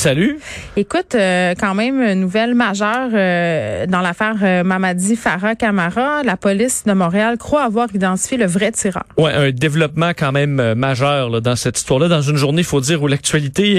Salut. Écoute, euh, quand même, une nouvelle majeure euh, dans l'affaire euh, Mamadi Farah Camara. La police de Montréal croit avoir identifié le vrai tireur. Ouais, un développement quand même euh, majeur là, dans cette histoire-là. Dans une journée, il faut dire, où l'actualité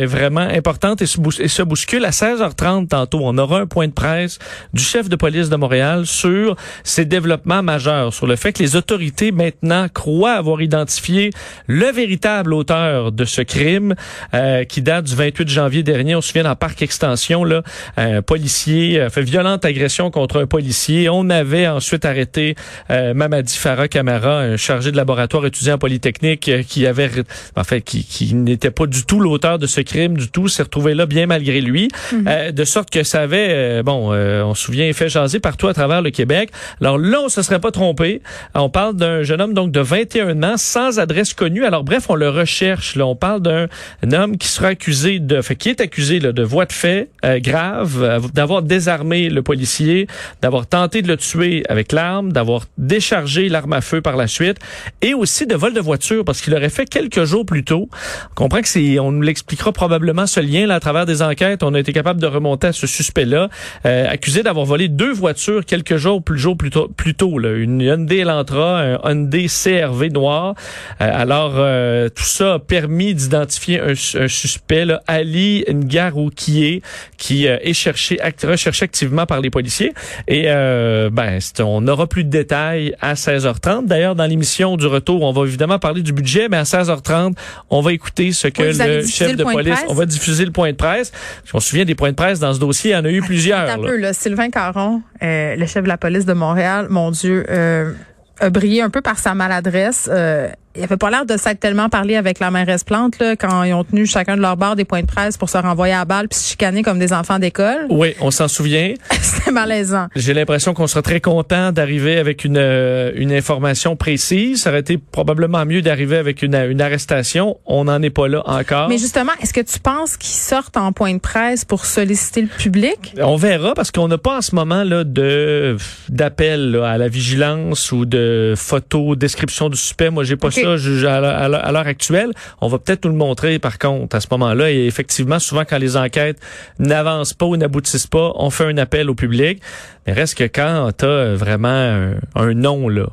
est, vraiment importante et se, bous- et se bouscule. À 16h30 tantôt, on aura un point de presse du chef de police de Montréal sur ces développements majeurs, sur le fait que les autorités maintenant croient avoir identifié le véritable auteur de ce crime euh, qui date du 28 janvier dernier. On se souvient dans Parc Extension, là, un policier a fait violente agression contre un policier. On avait ensuite arrêté euh, Mamadi Farah Camara, un chargé de laboratoire étudiant en Polytechnique, euh, qui avait, en fait, qui, qui n'était pas du tout l'auteur de ce crime du tout, s'est retrouvé là bien malgré lui, Euh, de sorte que ça avait, euh, bon, euh, on se souvient, fait jaser partout à travers le Québec. Alors là, on se serait pas trompé. On parle d'un jeune homme donc de 21 ans, sans adresse connue. Alors bref, on le recherche. Là, on parle d'un un homme qui sera accusé de, qui est accusé de voie de fait euh, grave, euh, d'avoir désarmé le policier, d'avoir tenté de le tuer avec l'arme, d'avoir déchargé l'arme à feu par la suite, et aussi de vol de voiture parce qu'il aurait fait quelques jours plus tôt. On comprend que c'est, on nous l'expliquera probablement ce lien là à travers des enquêtes. On a été capable de remonter à ce suspect-là, euh, accusé d'avoir volé deux voitures quelques jours plus jours plus tôt, plus tôt là, une Hyundai Elantra, un Hyundai CRV noir. Euh, alors euh, tout ça a permis d'identifier un, un suspect, là, Ali Ngaroukié, qui euh, est cherché, act- recherché activement par les policiers. Et euh, ben, on n'aura plus de détails à 16h30. D'ailleurs, dans l'émission du retour, on va évidemment parler du budget, mais à 16h30, on va écouter ce que Oui, le chef de police, on va diffuser le point de presse. On se souvient des points de presse dans ce dossier, il y en a eu plusieurs. Un là. peu, là, Sylvain Caron, euh, le chef de la police de Montréal, mon Dieu, euh, a brillé un peu par sa maladresse. Euh, il avait pas l'air de s'être tellement parlé avec la mairesse Plante là, quand ils ont tenu chacun de leur bord des points de presse pour se renvoyer à balle puis se chicaner comme des enfants d'école. Oui, on s'en souvient. C'était malaisant. J'ai l'impression qu'on sera très content d'arriver avec une, euh, une information précise. Ça aurait été probablement mieux d'arriver avec une, une arrestation. On n'en est pas là encore. Mais justement, est-ce que tu penses qu'ils sortent en point de presse pour solliciter le public? On verra parce qu'on n'a pas en ce moment là de d'appel à la vigilance ou de photos, description du suspect. Moi, j'ai pas Ça à à l'heure actuelle. On va peut-être nous le montrer par contre à ce moment-là. Et effectivement, souvent quand les enquêtes n'avancent pas ou n'aboutissent pas, on fait un appel au public. Mais reste que quand t'as vraiment un, un nom là.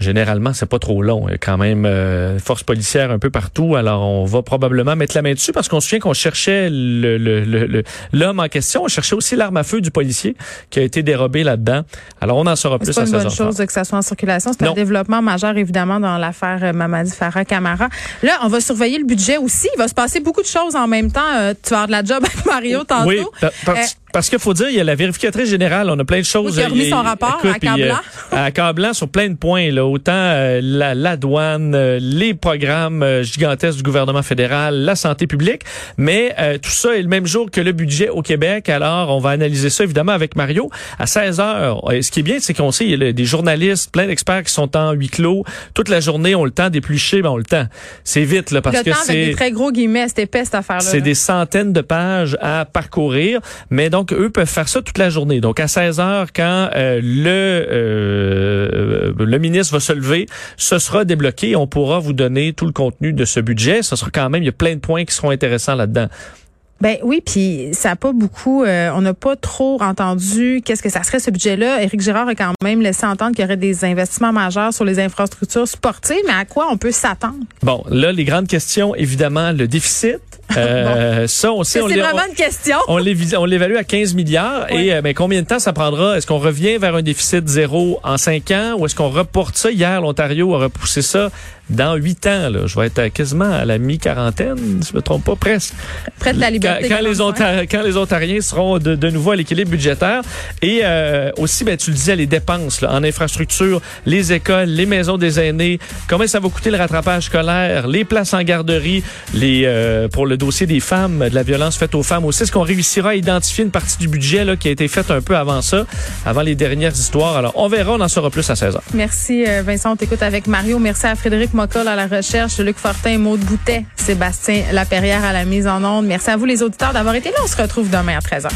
Généralement, c'est pas trop long. Il y a quand même euh, force policière un peu partout. Alors, on va probablement mettre la main dessus parce qu'on se souvient qu'on cherchait le- le- le- le- l'homme en question. On cherchait aussi l'arme à feu du policier qui a été dérobé là-dedans. Alors, on en saura plus C'est pas à une bonne 16h30. chose que ça soit en circulation. C'est un développement majeur, évidemment, dans l'affaire euh, Mamadi Farah Camara. Là, on va surveiller le budget aussi. Il va se passer beaucoup de choses en même temps. Euh, tu vas avoir de la job avec Mario tantôt. Oui, parce, Euh, parce qu'il faut dire, il y a la vérificatrice générale, on a plein de choses. Oui, qui a remis son rapport écoute, il, euh, accablant sur plein de points. Là. Autant euh, la, la douane, euh, les programmes euh, gigantesques du gouvernement fédéral, la santé publique, mais euh, tout ça est le même jour que le budget au Québec. Alors, on va analyser ça évidemment avec Mario à 16 heures. Et ce qui est bien, c'est qu'on sait, il y a des journalistes, plein d'experts qui sont en huis clos. Toute la journée, on le temps d'éplucher, mais on le temps. C'est vite, là, parce le que c'est... des très gros guillemets, c'était épais cette affaire-là. C'est des centaines de pages à parcourir, mais donc eux peuvent faire ça toute la journée. Donc à 16 heures, quand euh, le euh, le ministre va se lever, ce sera débloqué. On pourra vous donner tout le contenu de ce budget. Ce sera quand même, il y a plein de points qui seront intéressants là-dedans. Ben oui, puis ça a pas beaucoup, euh, on n'a pas trop entendu qu'est-ce que ça serait ce budget-là. Éric Girard a quand même laissé entendre qu'il y aurait des investissements majeurs sur les infrastructures sportives, mais à quoi on peut s'attendre? Bon, là, les grandes questions, évidemment, le déficit. Euh, Ça, on sait, on C'est l'est- vraiment on- une question. on l'évi- on l'évalue à 15 milliards. Et euh, ben, combien de temps ça prendra? Est-ce qu'on revient vers un déficit zéro en 5 ans ou est-ce qu'on reporte ça? Hier, l'Ontario a repoussé ça dans 8 ans. Là. Je vais être à- quasiment à la mi-quarantaine, si je me trompe pas, presque. Près de la Quand les Ontariens, quand les Ontariens seront de, de nouveau à l'équilibre budgétaire. Et euh, aussi, ben, tu le disais, les dépenses là, en infrastructure, les écoles, les maisons des aînés, combien ça va coûter le rattrapage scolaire, les places en garderie, les euh, pour le dossier des femmes, de la violence faite aux femmes aussi? Est-ce qu'on réussira à identifier une partie du budget là, qui a été faite un peu avant ça, avant les dernières histoires? Alors, on verra, on en saura plus à 16 h Merci euh, Vincent, on t'écoute avec Mario. Merci à Frédéric Mocol à la recherche, Luc Fortin, Maud Boutet, Sébastien Laperrière à la mise en onde. Merci à vous les auditeurs d'avoir été là. On se retrouve demain à 13h.